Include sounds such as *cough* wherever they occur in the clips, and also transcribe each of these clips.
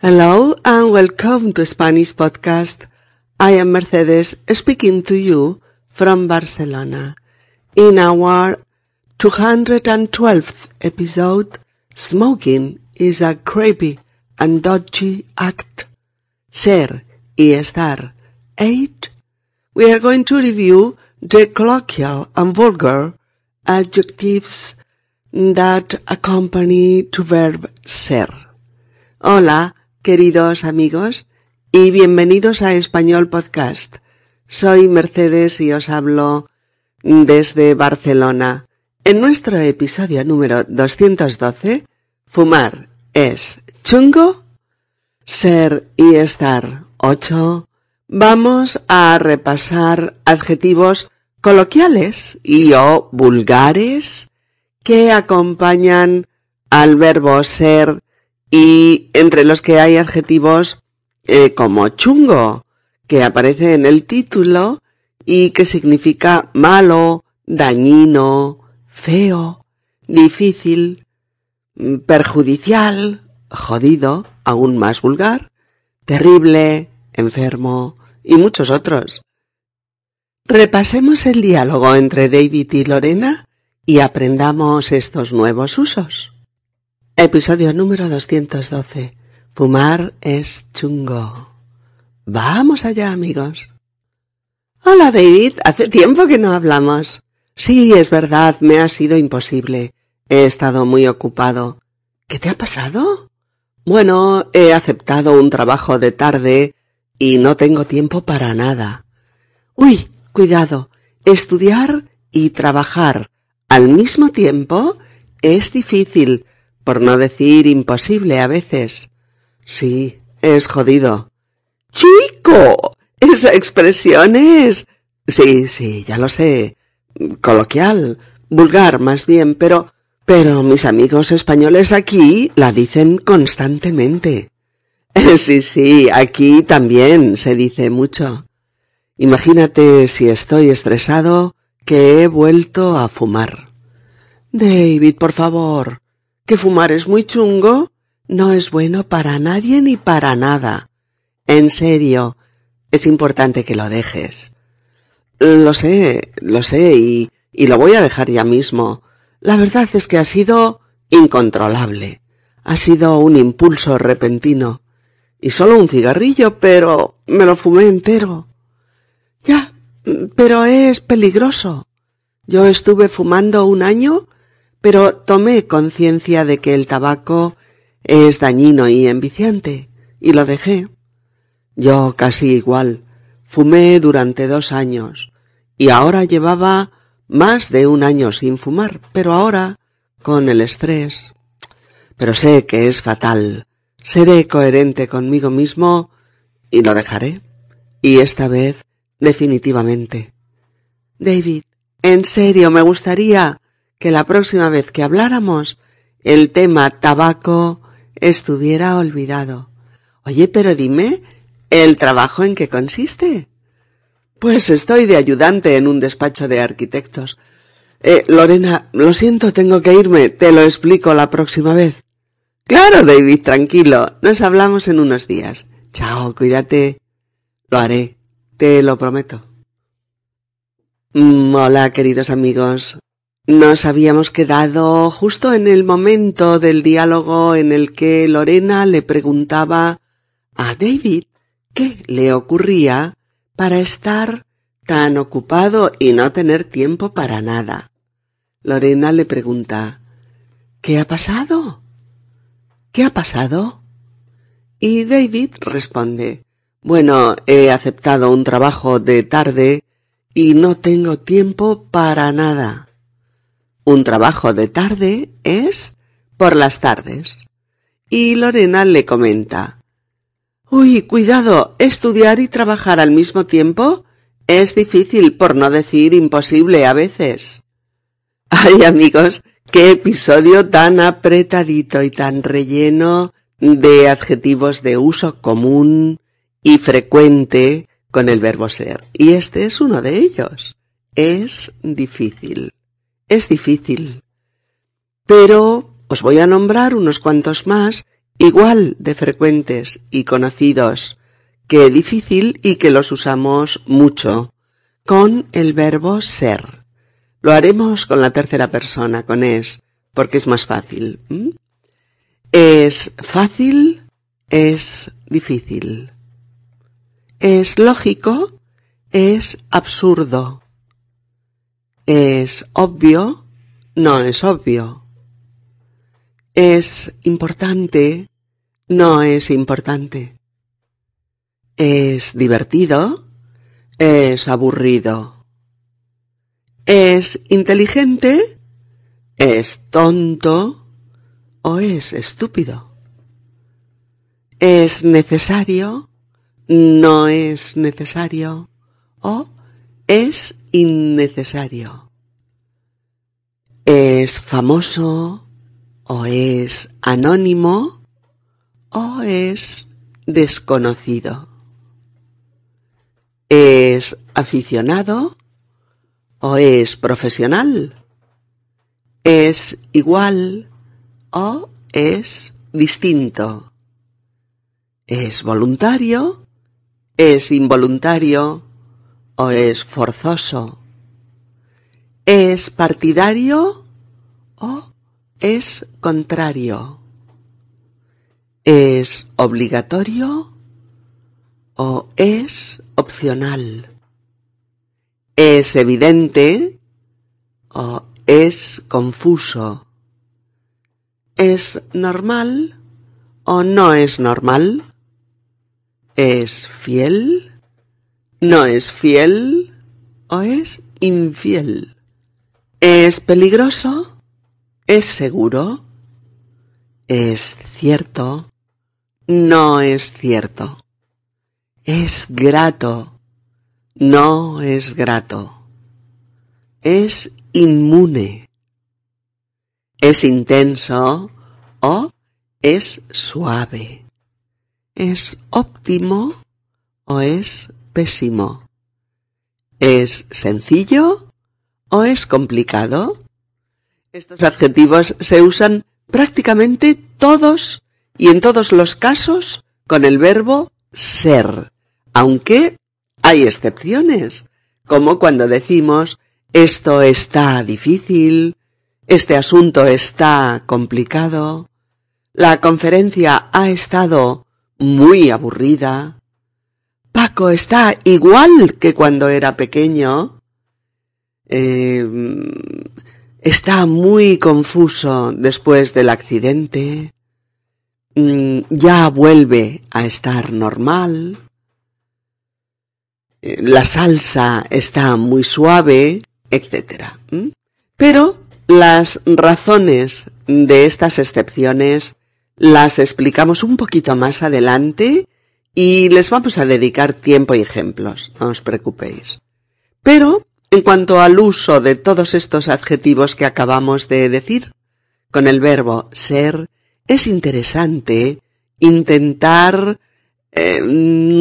Hello and welcome to Spanish Podcast. I am Mercedes speaking to you from Barcelona. In our 212th episode, smoking is a creepy and dodgy act. Ser y estar. 8. We are going to review the colloquial and vulgar adjectives that accompany to verb ser. Hola, queridos amigos, y bienvenidos a Español Podcast. Soy Mercedes y os hablo desde Barcelona. En nuestro episodio número 212, fumar es chungo, ser y estar 8, vamos a repasar adjetivos coloquiales y o vulgares que acompañan al verbo ser y entre los que hay adjetivos eh, como chungo, que aparece en el título y que significa malo, dañino, feo, difícil, perjudicial, jodido, aún más vulgar, terrible, enfermo y muchos otros. Repasemos el diálogo entre David y Lorena y aprendamos estos nuevos usos. Episodio número 212. Fumar es chungo. Vamos allá, amigos. Hola, David. Hace tiempo que no hablamos. Sí, es verdad, me ha sido imposible. He estado muy ocupado. ¿Qué te ha pasado? Bueno, he aceptado un trabajo de tarde y no tengo tiempo para nada. Uy, cuidado. Estudiar y trabajar al mismo tiempo es difícil por no decir imposible a veces. Sí, es jodido. Chico. Esa expresión es. Sí, sí, ya lo sé. Coloquial, vulgar más bien, pero. Pero mis amigos españoles aquí la dicen constantemente. *laughs* Sí, sí, aquí también se dice mucho. Imagínate si estoy estresado que he vuelto a fumar. David, por favor, que fumar es muy chungo, no es bueno para nadie ni para nada. En serio, es importante que lo dejes. Lo sé, lo sé, y, y lo voy a dejar ya mismo. La verdad es que ha sido incontrolable. Ha sido un impulso repentino. Y solo un cigarrillo, pero me lo fumé entero. Ya, pero es peligroso. Yo estuve fumando un año pero tomé conciencia de que el tabaco es dañino y enviciante, y lo dejé. Yo casi igual. Fumé durante dos años, y ahora llevaba más de un año sin fumar, pero ahora, con el estrés. Pero sé que es fatal. Seré coherente conmigo mismo y lo dejaré. Y esta vez, definitivamente. David, en serio, me gustaría que la próxima vez que habláramos el tema tabaco estuviera olvidado. Oye, pero dime, ¿el trabajo en qué consiste? Pues estoy de ayudante en un despacho de arquitectos. Eh, Lorena, lo siento, tengo que irme, te lo explico la próxima vez. Claro, David, tranquilo, nos hablamos en unos días. Chao, cuídate. Lo haré, te lo prometo. Mm, hola, queridos amigos. Nos habíamos quedado justo en el momento del diálogo en el que Lorena le preguntaba a David qué le ocurría para estar tan ocupado y no tener tiempo para nada. Lorena le pregunta ¿Qué ha pasado? ¿Qué ha pasado? Y David responde Bueno, he aceptado un trabajo de tarde y no tengo tiempo para nada. Un trabajo de tarde es por las tardes. Y Lorena le comenta Uy, cuidado, estudiar y trabajar al mismo tiempo es difícil, por no decir imposible a veces. *laughs* Ay, amigos, qué episodio tan apretadito y tan relleno de adjetivos de uso común y frecuente con el verbo ser. Y este es uno de ellos. Es difícil es difícil. Pero os voy a nombrar unos cuantos más igual de frecuentes y conocidos que difícil y que los usamos mucho con el verbo ser. Lo haremos con la tercera persona, con es, porque es más fácil. Es fácil, es difícil. Es lógico, es absurdo. Es obvio, no es obvio. Es importante, no es importante. Es divertido, es aburrido. Es inteligente, es tonto o es estúpido. Es necesario, no es necesario o es innecesario. Es famoso o es anónimo o es desconocido. ¿Es aficionado o es profesional? ¿Es igual o es distinto? ¿Es voluntario? ¿Es involuntario? ¿O es forzoso? ¿Es partidario o es contrario? ¿Es obligatorio o es opcional? ¿Es evidente o es confuso? ¿Es normal o no es normal? ¿Es fiel? ¿No es fiel o es infiel? ¿Es peligroso? ¿Es seguro? ¿Es cierto? No es cierto. Es grato. No es grato. Es inmune. Es intenso o es suave. Es óptimo o es ¿Es sencillo o es complicado? Estos adjetivos se usan prácticamente todos y en todos los casos con el verbo ser, aunque hay excepciones, como cuando decimos esto está difícil, este asunto está complicado, la conferencia ha estado muy aburrida, Paco está igual que cuando era pequeño, eh, está muy confuso después del accidente, Mm, ya vuelve a estar normal. Eh, la salsa está muy suave, etc. Pero las razones de estas excepciones las explicamos un poquito más adelante y les vamos a dedicar tiempo y ejemplos, no os preocupéis. Pero, en cuanto al uso de todos estos adjetivos que acabamos de decir, con el verbo ser, es interesante intentar eh,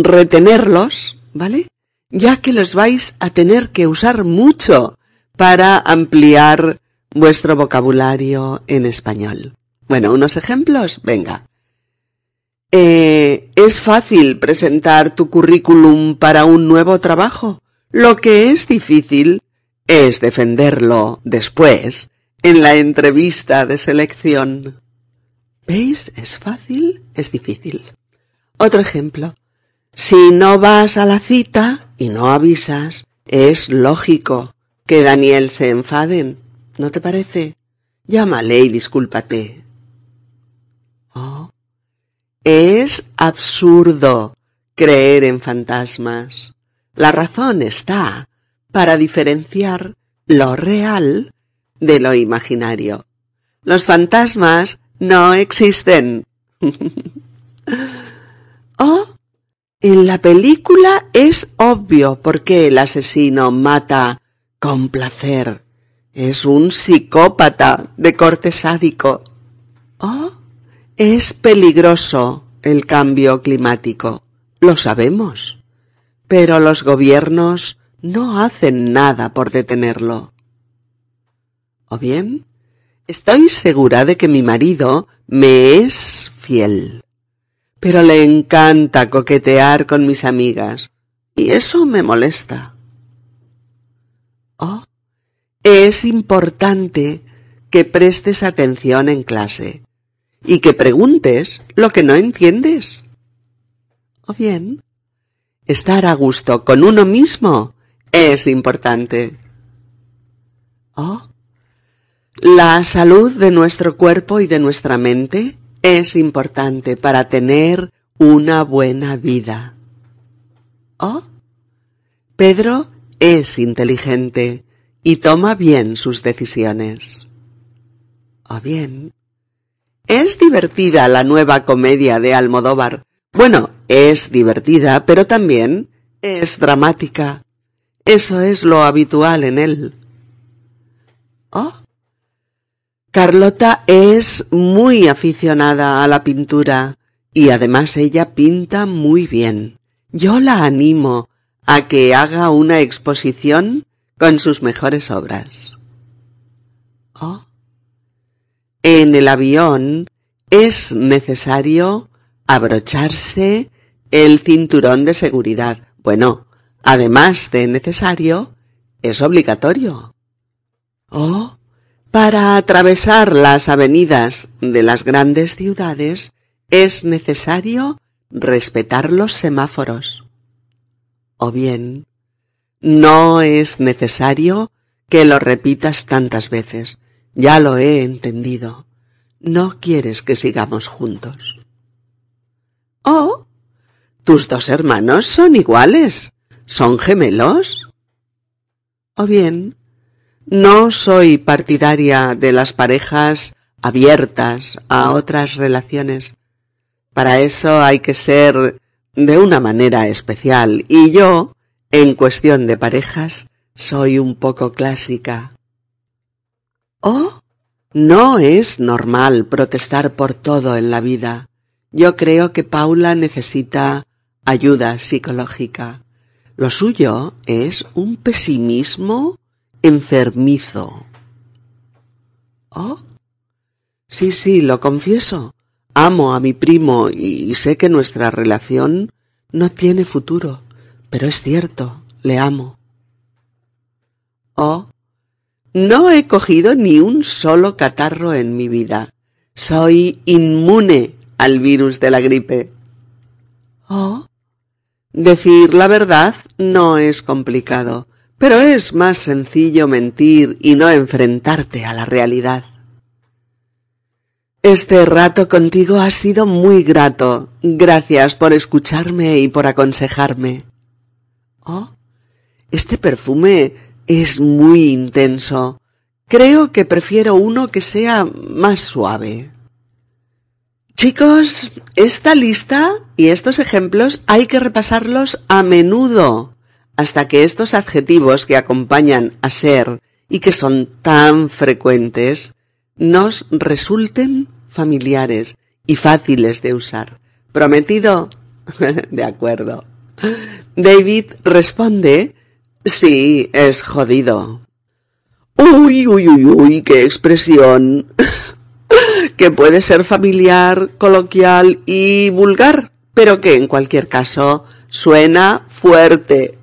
retenerlos, ¿vale? Ya que los vais a tener que usar mucho para ampliar vuestro vocabulario en español. Bueno, unos ejemplos, venga. Eh, es fácil presentar tu currículum para un nuevo trabajo. Lo que es difícil es defenderlo después, en la entrevista de selección. ¿Veis? Es fácil, es difícil. Otro ejemplo. Si no vas a la cita y no avisas, es lógico que Daniel se enfaden. ¿No te parece? Llámale y discúlpate. Es absurdo creer en fantasmas. La razón está para diferenciar lo real de lo imaginario. Los fantasmas no existen. *laughs* oh, en la película es obvio por qué el asesino mata con placer. Es un psicópata de corte sádico. Oh, es peligroso el cambio climático. Lo sabemos. Pero los gobiernos no hacen nada por detenerlo. O bien, Estoy segura de que mi marido me es fiel. Pero le encanta coquetear con mis amigas, y eso me molesta. Oh, es importante que prestes atención en clase y que preguntes lo que no entiendes. O bien, estar a gusto con uno mismo es importante. Oh, la salud de nuestro cuerpo y de nuestra mente es importante para tener una buena vida. Oh, Pedro es inteligente y toma bien sus decisiones. O bien, es divertida la nueva comedia de Almodóvar. Bueno, es divertida, pero también es dramática. Eso es lo habitual en él. Oh. Carlota es muy aficionada a la pintura y además ella pinta muy bien. Yo la animo a que haga una exposición con sus mejores obras. Oh. En el avión es necesario abrocharse el cinturón de seguridad. Bueno, además de necesario, es obligatorio. Oh, para atravesar las avenidas de las grandes ciudades es necesario respetar los semáforos. O bien, no es necesario que lo repitas tantas veces. Ya lo he entendido. No quieres que sigamos juntos. Oh, tus dos hermanos son iguales. ¿Son gemelos? O bien, no soy partidaria de las parejas abiertas a otras relaciones. Para eso hay que ser de una manera especial y yo, en cuestión de parejas, soy un poco clásica. Oh, no es normal protestar por todo en la vida. Yo creo que Paula necesita ayuda psicológica. Lo suyo es un pesimismo enfermizo. Oh. Sí, sí, lo confieso. Amo a mi primo y sé que nuestra relación no tiene futuro, pero es cierto, le amo. Oh, no he cogido ni un solo catarro en mi vida. Soy inmune al virus de la gripe. Oh. Decir la verdad no es complicado, pero es más sencillo mentir y no enfrentarte a la realidad. Este rato contigo ha sido muy grato. Gracias por escucharme y por aconsejarme. Oh, este perfume es muy intenso. Creo que prefiero uno que sea más suave. Chicos, esta lista y estos ejemplos hay que repasarlos a menudo hasta que estos adjetivos que acompañan a ser y que son tan frecuentes nos resulten familiares y fáciles de usar. ¿Prometido? *laughs* de acuerdo. David responde Sí, es jodido. Uy, uy, uy, uy, qué expresión. *laughs* que puede ser familiar, coloquial y vulgar, pero que en cualquier caso suena fuerte.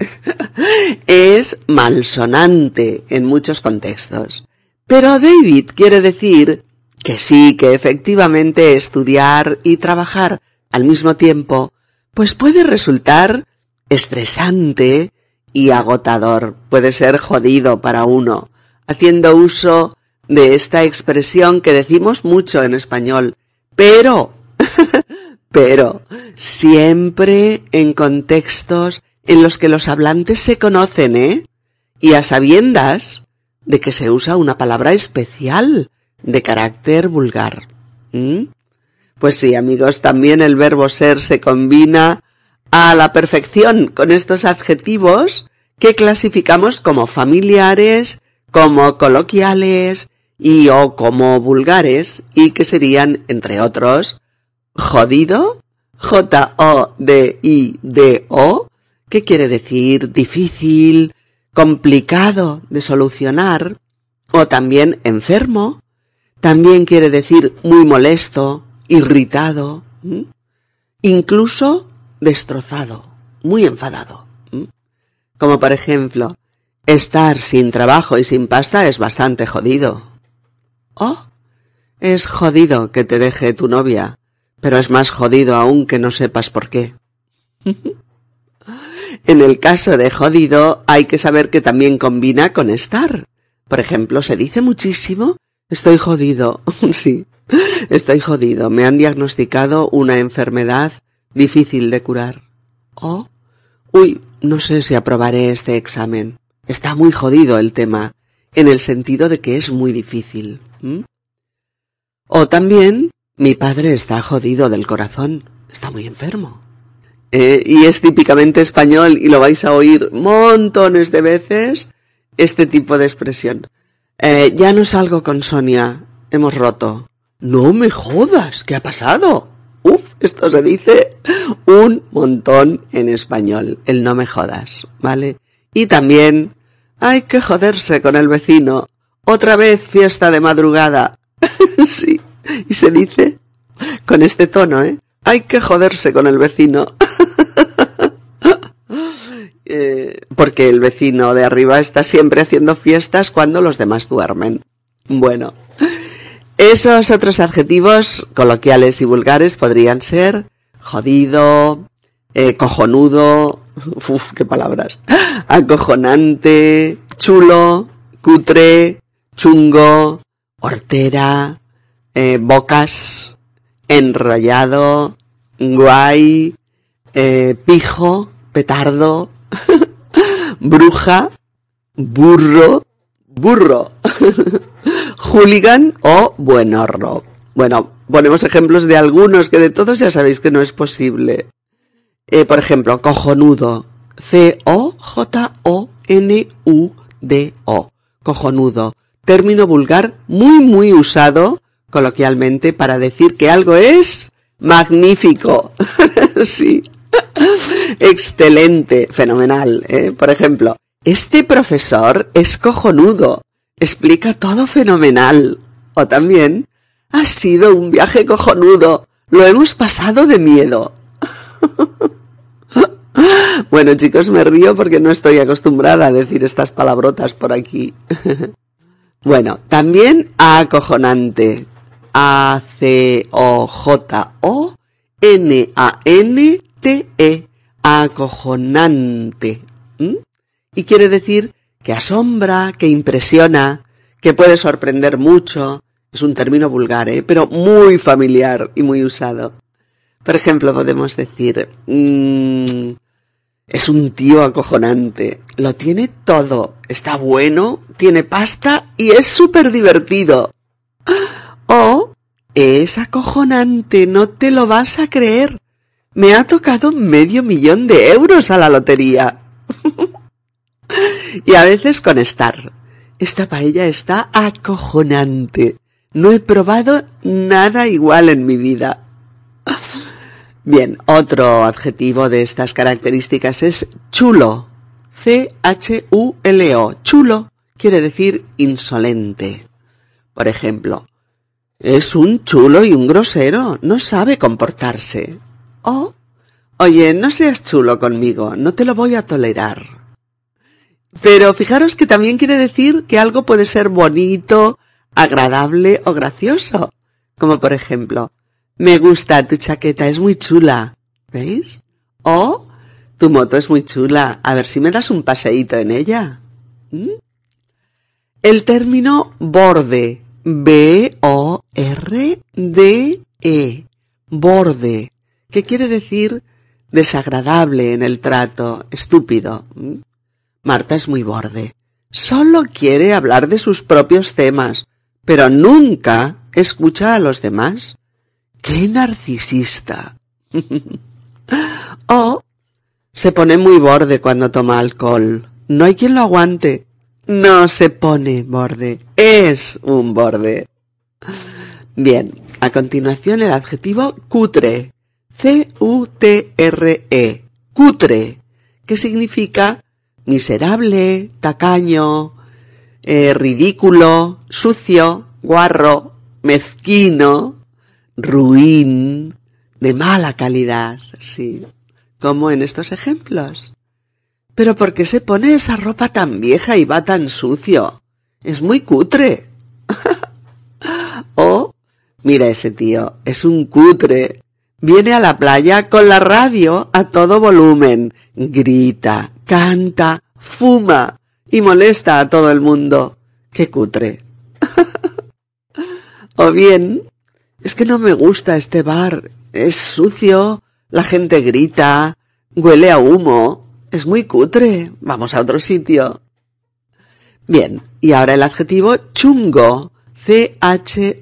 *laughs* es malsonante en muchos contextos. Pero David quiere decir que sí, que efectivamente estudiar y trabajar al mismo tiempo, pues puede resultar estresante y agotador, puede ser jodido para uno, haciendo uso de esta expresión que decimos mucho en español, pero, *laughs* pero, siempre en contextos en los que los hablantes se conocen, ¿eh? Y a sabiendas de que se usa una palabra especial de carácter vulgar. Pues sí, amigos, también el verbo ser se combina a la perfección con estos adjetivos que clasificamos como familiares, como coloquiales y o como vulgares y que serían, entre otros, jodido, J-O-D-I-D-O, que quiere decir difícil, complicado de solucionar, o también enfermo, también quiere decir muy molesto, irritado, incluso destrozado, muy enfadado. Como por ejemplo, estar sin trabajo y sin pasta es bastante jodido. Oh, es jodido que te deje tu novia, pero es más jodido aún que no sepas por qué. *laughs* en el caso de jodido hay que saber que también combina con estar. Por ejemplo, se dice muchísimo, estoy jodido. *laughs* sí, estoy jodido. Me han diagnosticado una enfermedad difícil de curar. Oh, uy, no sé si aprobaré este examen. Está muy jodido el tema, en el sentido de que es muy difícil. O también, mi padre está jodido del corazón, está muy enfermo. Eh, y es típicamente español y lo vais a oír montones de veces este tipo de expresión. Eh, ya no salgo con Sonia, hemos roto. No me jodas, ¿qué ha pasado? Esto se dice un montón en español, el no me jodas, ¿vale? Y también hay que joderse con el vecino. Otra vez fiesta de madrugada. *laughs* sí, y se dice con este tono, ¿eh? Hay que joderse con el vecino. *laughs* Eh, porque el vecino de arriba está siempre haciendo fiestas cuando los demás duermen. Bueno, esos otros adjetivos coloquiales y vulgares podrían ser jodido, eh, cojonudo, *laughs* uf, qué palabras, acojonante, chulo, cutre, chungo, hortera, eh, bocas, enrollado, guay, eh, pijo, petardo, *laughs* bruja, burro, burro, *laughs* hooligan o buenorro. Bueno, ponemos ejemplos de algunos que de todos ya sabéis que no es posible. Eh, por ejemplo, cojonudo. C-O-J-O-N-U-D-O. Cojonudo. Término vulgar muy muy usado coloquialmente para decir que algo es magnífico. *laughs* sí. Excelente, fenomenal. ¿eh? Por ejemplo, este profesor es cojonudo. Explica todo fenomenal. O también, ha sido un viaje cojonudo. Lo hemos pasado de miedo. *laughs* bueno, chicos, me río porque no estoy acostumbrada a decir estas palabrotas por aquí. *laughs* bueno, también acojonante. A-C-O-J-O-N-A-N-T-E. Acojonante. Y quiere decir que asombra, que impresiona, que puede sorprender mucho. Es un término vulgar, ¿eh? pero muy familiar y muy usado. Por ejemplo, podemos decir, mmm, es un tío acojonante, lo tiene todo, está bueno, tiene pasta y es súper divertido. O es acojonante, no te lo vas a creer. Me ha tocado medio millón de euros a la lotería. Y a veces con estar. Esta paella está acojonante. No he probado nada igual en mi vida. Bien, otro adjetivo de estas características es chulo. C-H-U-L-O. Chulo quiere decir insolente. Por ejemplo, es un chulo y un grosero, no sabe comportarse. Oh, oye, no seas chulo conmigo, no te lo voy a tolerar. Pero fijaros que también quiere decir que algo puede ser bonito, agradable o gracioso. Como por ejemplo, me gusta tu chaqueta, es muy chula. ¿Veis? O tu moto es muy chula, a ver si me das un paseíto en ella. ¿Mm? El término borde, B-O-R-D-E, borde, que quiere decir desagradable en el trato, estúpido. ¿Mm? Marta es muy borde. Solo quiere hablar de sus propios temas, pero nunca escucha a los demás. ¡Qué narcisista! *laughs* o se pone muy borde cuando toma alcohol. No hay quien lo aguante. No se pone borde. Es un borde. Bien, a continuación el adjetivo cutre. C-U-T-R-E. Cutre. Que significa miserable, tacaño, eh, ridículo, sucio, guarro, mezquino, ruin, de mala calidad, sí, como en estos ejemplos. Pero ¿por qué se pone esa ropa tan vieja y va tan sucio? Es muy cutre. *laughs* oh, mira ese tío, es un cutre. Viene a la playa con la radio a todo volumen, grita, canta, fuma y molesta a todo el mundo. ¡Qué cutre! *laughs* o bien, es que no me gusta este bar. Es sucio, la gente grita, huele a humo, es muy cutre. Vamos a otro sitio. Bien, y ahora el adjetivo chungo. C-H-U-N-G-O.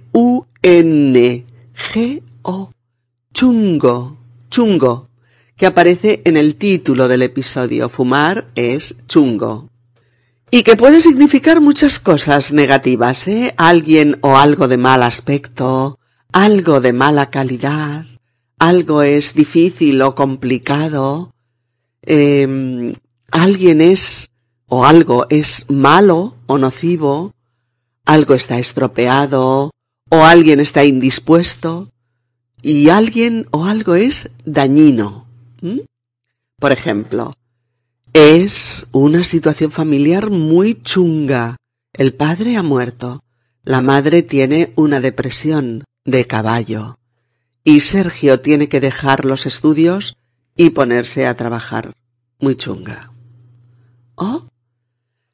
Chungo, chungo, que aparece en el título del episodio. Fumar es chungo. Y que puede significar muchas cosas negativas, ¿eh? Alguien o algo de mal aspecto, algo de mala calidad, algo es difícil o complicado, eh, alguien es o algo es malo o nocivo, algo está estropeado o alguien está indispuesto y alguien o algo es dañino. Por ejemplo, es una situación familiar muy chunga. El padre ha muerto. La madre tiene una depresión de caballo. Y Sergio tiene que dejar los estudios y ponerse a trabajar. Muy chunga. ¿Oh?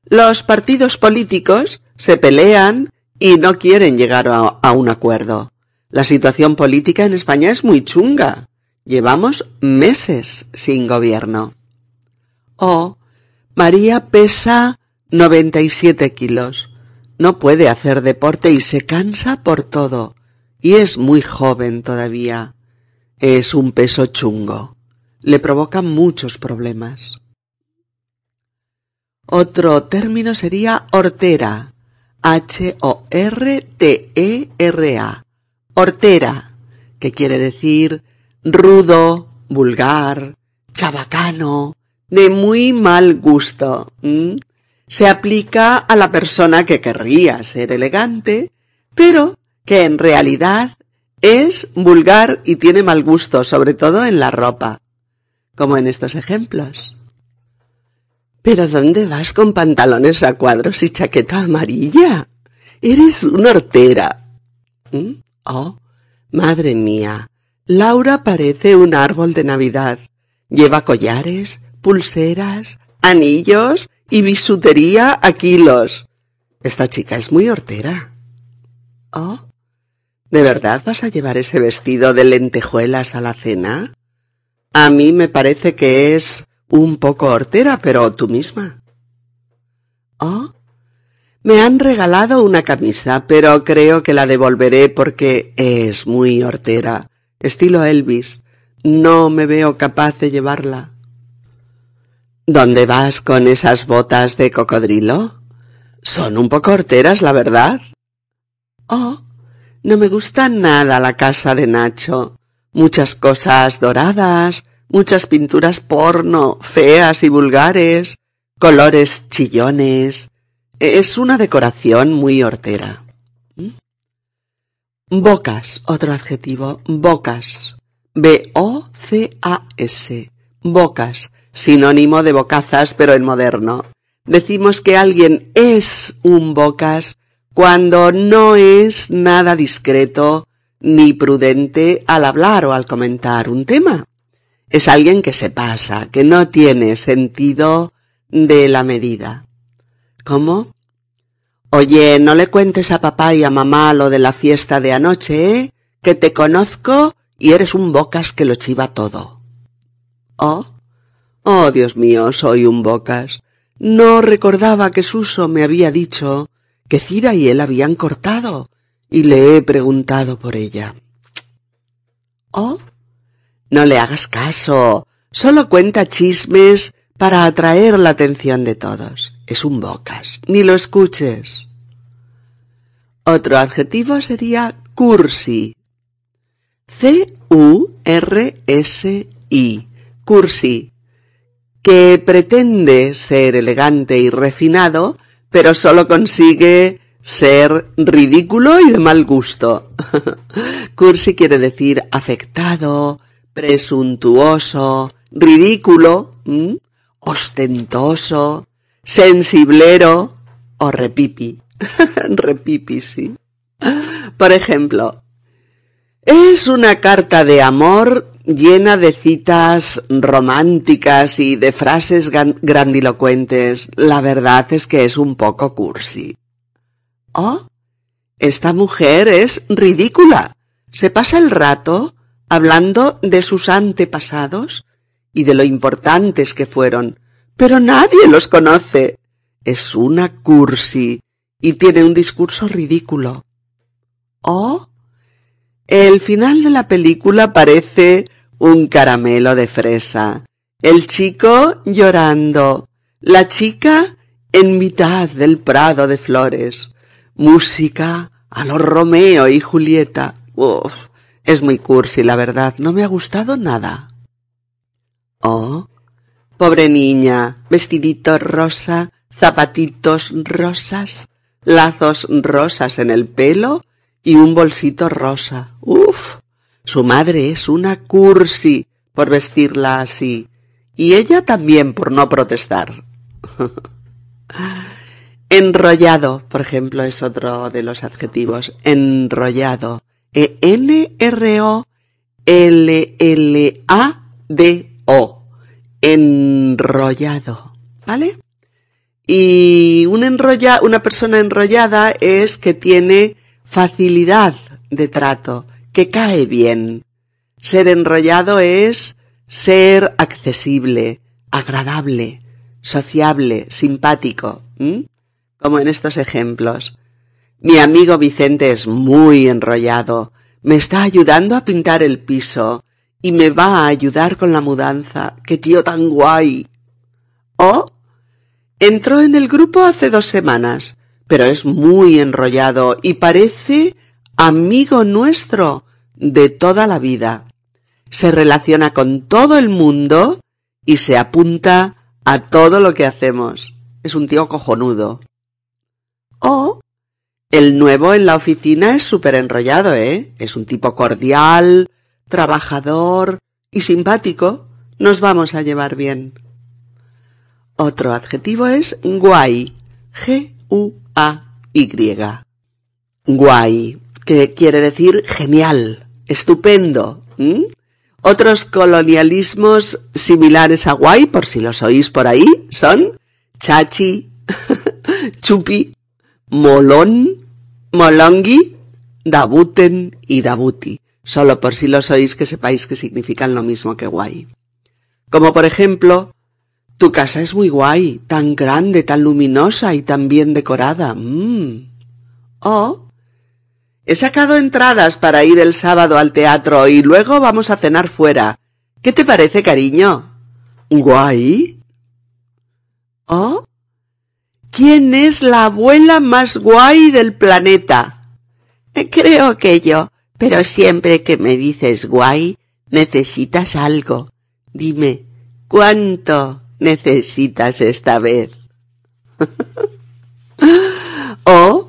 Los partidos políticos se pelean y no quieren llegar a, un acuerdo. La situación política en España es muy chunga. Llevamos meses sin gobierno. Oh, María pesa 97 kilos. No puede hacer deporte y se cansa por todo. Y es muy joven todavía. Es un peso chungo le provoca muchos problemas. Otro término sería hortera. H-O-R-T-E-R-A. Hortera, que quiere decir rudo, vulgar, chabacano, de muy mal gusto. Se aplica a la persona que querría ser elegante, pero que en realidad es vulgar y tiene mal gusto, sobre todo en la ropa como en estos ejemplos. ¿Pero dónde vas con pantalones a cuadros y chaqueta amarilla? Eres una hortera. Oh, madre mía. Laura parece un árbol de Navidad. Lleva collares, pulseras, anillos y bisutería a kilos. Esta chica es muy hortera. Oh, ¿de verdad vas a llevar ese vestido de lentejuelas a la cena? A mí me parece que es un poco hortera, pero tú misma. Oh, me han regalado una camisa, pero creo que la devolveré porque es muy hortera, estilo Elvis. No me veo capaz de llevarla. ¿Dónde vas con esas botas de cocodrilo? Son un poco horteras, la verdad. Oh, no me gusta nada la casa de Nacho muchas cosas doradas, muchas pinturas porno, feas y vulgares, colores chillones. Es una decoración muy hortera. Bocas, otro adjetivo, bocas. B-O-C-A-S. Bocas, sinónimo de bocazas pero en moderno. Decimos que alguien es un bocas cuando no es nada discreto ni prudente al hablar o al comentar un tema. Es alguien que se pasa, que no tiene sentido de la medida. ¿Cómo? Oye, no le cuentes a papá y a mamá lo de la fiesta de anoche, ¿eh? Que te conozco y eres un bocas que lo chiva todo. Oh, oh, Dios mío, soy un bocas. No recordaba que Suso me había dicho que Cira y él habían cortado y le he preguntado por ella. Oh, no le hagas caso. Solo cuenta chismes para atraer la atención de todos. Es un bocas. Ni lo escuches. Otro adjetivo sería cursi. C-U-R-S-I. Cursi. Que pretende ser elegante y refinado, pero solo consigue ser ridículo y de mal gusto. *laughs* Cursi quiere decir afectado, presuntuoso, ridículo, ostentoso, sensiblero o repipi. *laughs* repipi, sí. Por ejemplo, es una carta de amor llena de citas románticas y de frases grandilocuentes. La verdad es que es un poco cursi. Oh, esta mujer es ridícula. Se pasa el rato hablando de sus antepasados y de lo importantes que fueron, pero nadie los conoce. Es una cursi y tiene un discurso ridículo. Oh, el final de la película parece un caramelo de fresa, el chico llorando, la chica en mitad del prado de flores, música a los Romeo y Julieta. Uf, es muy cursi, la verdad, no me ha gustado nada. Oh, pobre niña, vestidito rosa, zapatitos rosas, lazos rosas en el pelo y un bolsito rosa. Uf, su madre es una cursi por vestirla así, y ella también por no protestar. *laughs* Enrollado, por ejemplo, es otro de los adjetivos. Enrollado. E-N-R-O-L-L-A-D-O. Enrollado. ¿Vale? Y un enrolla, una persona enrollada es que tiene facilidad de trato, que cae bien. Ser enrollado es ser accesible, agradable, sociable, simpático, como en estos ejemplos. Mi amigo Vicente es muy enrollado, me está ayudando a pintar el piso y me va a ayudar con la mudanza. ¡Qué tío tan guay! Oh, entró en el grupo hace dos semanas, pero es muy enrollado y parece amigo nuestro de toda la vida. Se relaciona con todo el mundo y se apunta a todo lo que hacemos. Es un tío cojonudo. O el nuevo en la oficina es súper enrollado, ¿eh? Es un tipo cordial, trabajador y simpático. Nos vamos a llevar bien. Otro adjetivo es guay. G-U-A-Y. Guay que quiere decir genial, estupendo. Otros colonialismos similares a guay, por si los oís por ahí, son chachi, *laughs* chupi, molón, molongi, dabuten y dabuti. Solo por si los oís que sepáis que significan lo mismo que guay. Como por ejemplo, tu casa es muy guay, tan grande, tan luminosa y tan bien decorada. Mm. O He sacado entradas para ir el sábado al teatro y luego vamos a cenar fuera. ¿Qué te parece, cariño? ¿Guay? ¿Oh? ¿Quién es la abuela más guay del planeta? Eh, creo que yo, pero siempre que me dices guay, necesitas algo. Dime, ¿cuánto necesitas esta vez? *laughs* ¿Oh?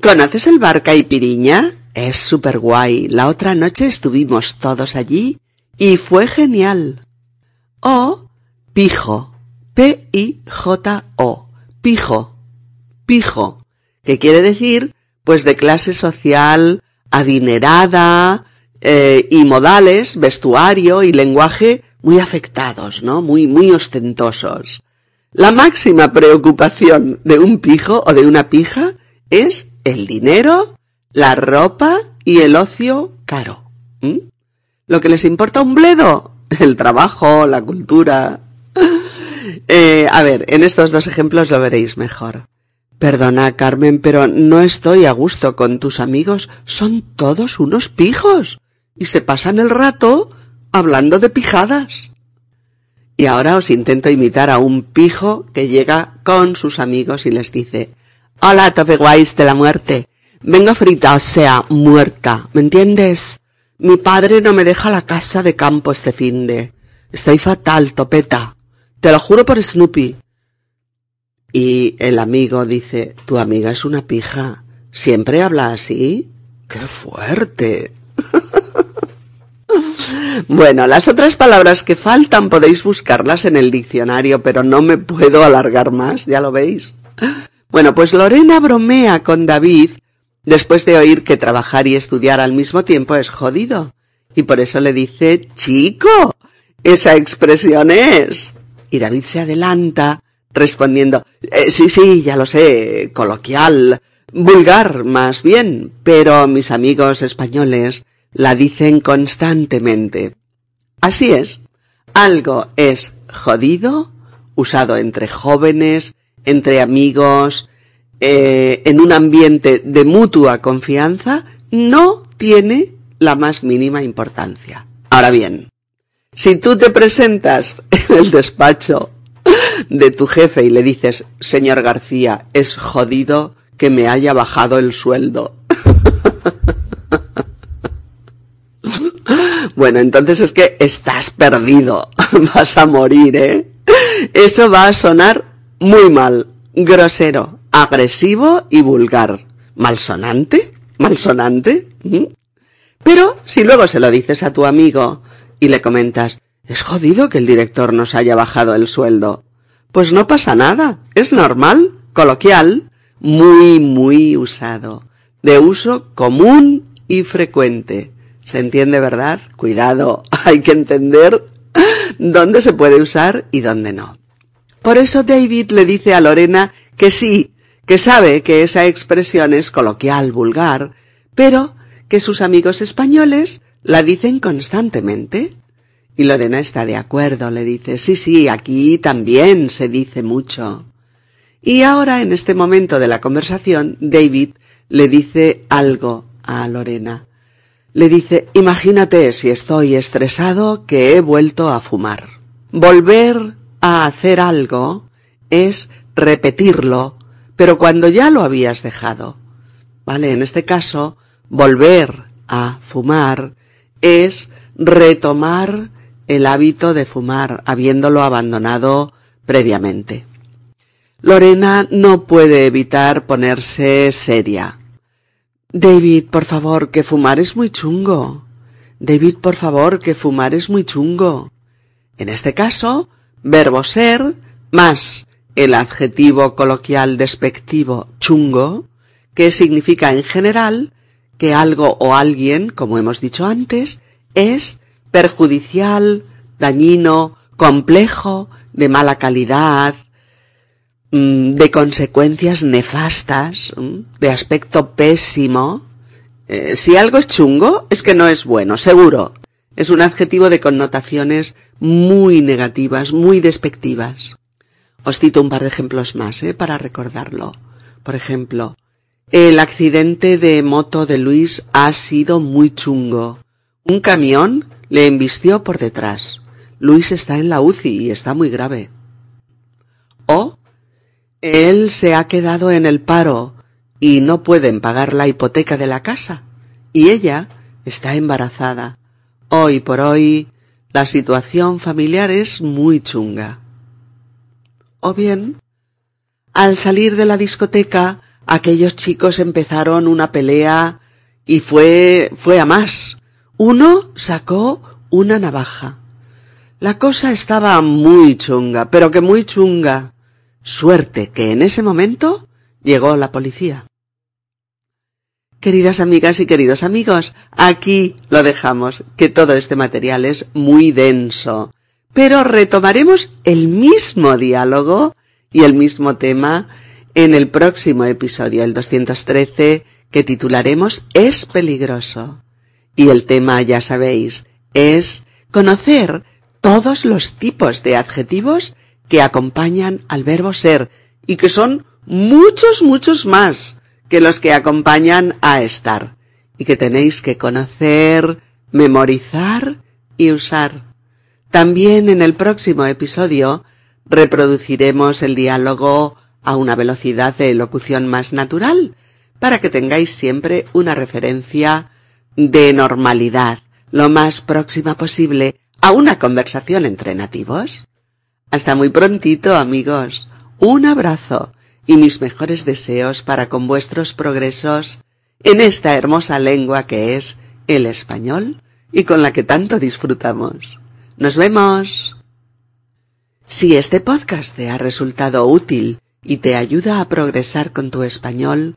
¿Conoces el bar Caipiriña? Es súper guay. La otra noche estuvimos todos allí y fue genial. O pijo. P-I-J-O. Pijo. Pijo. ¿Qué quiere decir? Pues de clase social adinerada eh, y modales, vestuario y lenguaje muy afectados, ¿no? Muy, muy ostentosos. La máxima preocupación de un pijo o de una pija es el dinero, la ropa y el ocio caro. Lo que les importa un bledo, el trabajo, la cultura. *laughs* Eh, a ver, en estos dos ejemplos lo veréis mejor. Perdona, Carmen, pero no estoy a gusto con tus amigos. Son todos unos pijos. Y se pasan el rato hablando de pijadas. Y ahora os intento imitar a un pijo que llega con sus amigos y les dice Hola, tope de la muerte. Vengo frita, o sea, muerta, ¿me entiendes? Mi padre no me deja la casa de campo este finde. Estoy fatal, topeta. Te lo juro por Snoopy. Y el amigo dice, tu amiga es una pija. ¿Siempre habla así? ¡Qué fuerte! *laughs* bueno, las otras palabras que faltan podéis buscarlas en el diccionario, pero no me puedo alargar más, ya lo veis. Bueno, pues Lorena bromea con David después de oír que trabajar y estudiar al mismo tiempo es jodido. Y por eso le dice, chico, esa expresión es. Y David se adelanta respondiendo, eh, sí, sí, ya lo sé, coloquial, vulgar más bien, pero mis amigos españoles la dicen constantemente. Así es, algo es jodido, usado entre jóvenes, entre amigos, eh, en un ambiente de mutua confianza, no tiene la más mínima importancia. Ahora bien, si tú te presentas en el despacho de tu jefe y le dices, señor García, es jodido que me haya bajado el sueldo. *laughs* bueno, entonces es que estás perdido. *laughs* Vas a morir, ¿eh? Eso va a sonar muy mal, grosero, agresivo y vulgar. ¿Malsonante? ¿Malsonante? ¿Mm? Pero si luego se lo dices a tu amigo y le comentas, es jodido que el director nos haya bajado el sueldo. Pues no pasa nada, es normal, coloquial, muy, muy usado, de uso común y frecuente. ¿Se entiende, verdad? Cuidado, *laughs* hay que entender dónde se puede usar y dónde no. Por eso David le dice a Lorena que sí, que sabe que esa expresión es coloquial, vulgar, pero que sus amigos españoles la dicen constantemente. Y Lorena está de acuerdo, le dice, sí, sí, aquí también se dice mucho. Y ahora, en este momento de la conversación, David le dice algo a Lorena. Le dice, imagínate si estoy estresado que he vuelto a fumar. Volver a hacer algo es repetirlo, pero cuando ya lo habías dejado. ¿Vale? En este caso, volver a fumar es retomar el hábito de fumar, habiéndolo abandonado previamente. Lorena no puede evitar ponerse seria. David, por favor, que fumar es muy chungo. David, por favor, que fumar es muy chungo. En este caso, verbo ser más el adjetivo coloquial despectivo chungo, que significa en general que algo o alguien, como hemos dicho antes, es perjudicial, dañino, complejo, de mala calidad, mm, de consecuencias nefastas, mm, de aspecto pésimo. Eh, si algo es chungo, es que no es bueno, seguro. Es un adjetivo de connotaciones muy negativas, muy despectivas. Os cito un par de ejemplos más, ¿eh? para recordarlo. Por ejemplo, el accidente de moto de Luis ha sido muy chungo. Un camión le embistió por detrás. Luis está en la UCI y está muy grave. O él se ha quedado en el paro y no pueden pagar la hipoteca de la casa. Y ella está embarazada. Hoy por hoy la situación familiar es muy chunga. O bien, al salir de la discoteca, aquellos chicos empezaron una pelea y fue fue a más. Uno sacó una navaja. La cosa estaba muy chunga, pero que muy chunga. Suerte que en ese momento llegó la policía. Queridas amigas y queridos amigos, aquí lo dejamos, que todo este material es muy denso, pero retomaremos el mismo diálogo y el mismo tema en el próximo episodio, el 213, que titularemos Es peligroso. Y el tema, ya sabéis, es conocer todos los tipos de adjetivos que acompañan al verbo ser y que son muchos, muchos más que los que acompañan a estar y que tenéis que conocer, memorizar y usar. También en el próximo episodio reproduciremos el diálogo a una velocidad de elocución más natural para que tengáis siempre una referencia de normalidad lo más próxima posible a una conversación entre nativos. Hasta muy prontito, amigos. un abrazo y mis mejores deseos para con vuestros progresos en esta hermosa lengua que es el español y con la que tanto disfrutamos. Nos vemos. Si este podcast te ha resultado útil y te ayuda a progresar con tu español,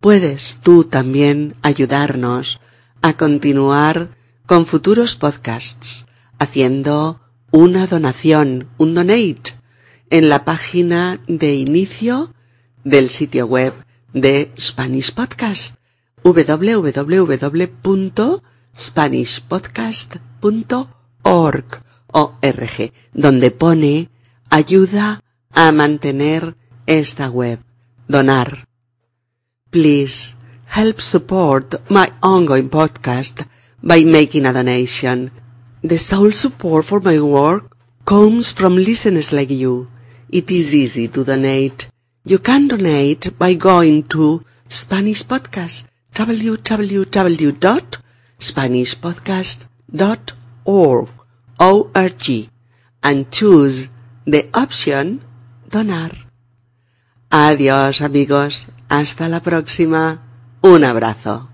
puedes tú también ayudarnos a continuar con futuros podcasts haciendo una donación, un donate, en la página de inicio del sitio web de Spanish Podcast www.spanishpodcast.org donde pone ayuda a mantener esta web, donar. Please help support my ongoing podcast by making a donation. The sole support for my work comes from listeners like you. It is easy to donate. You can donate by going to Spanish Podcast www.spanishpodcast.org O-R-G, and choose the option donar. Adiós amigos, hasta la próxima. Un abrazo.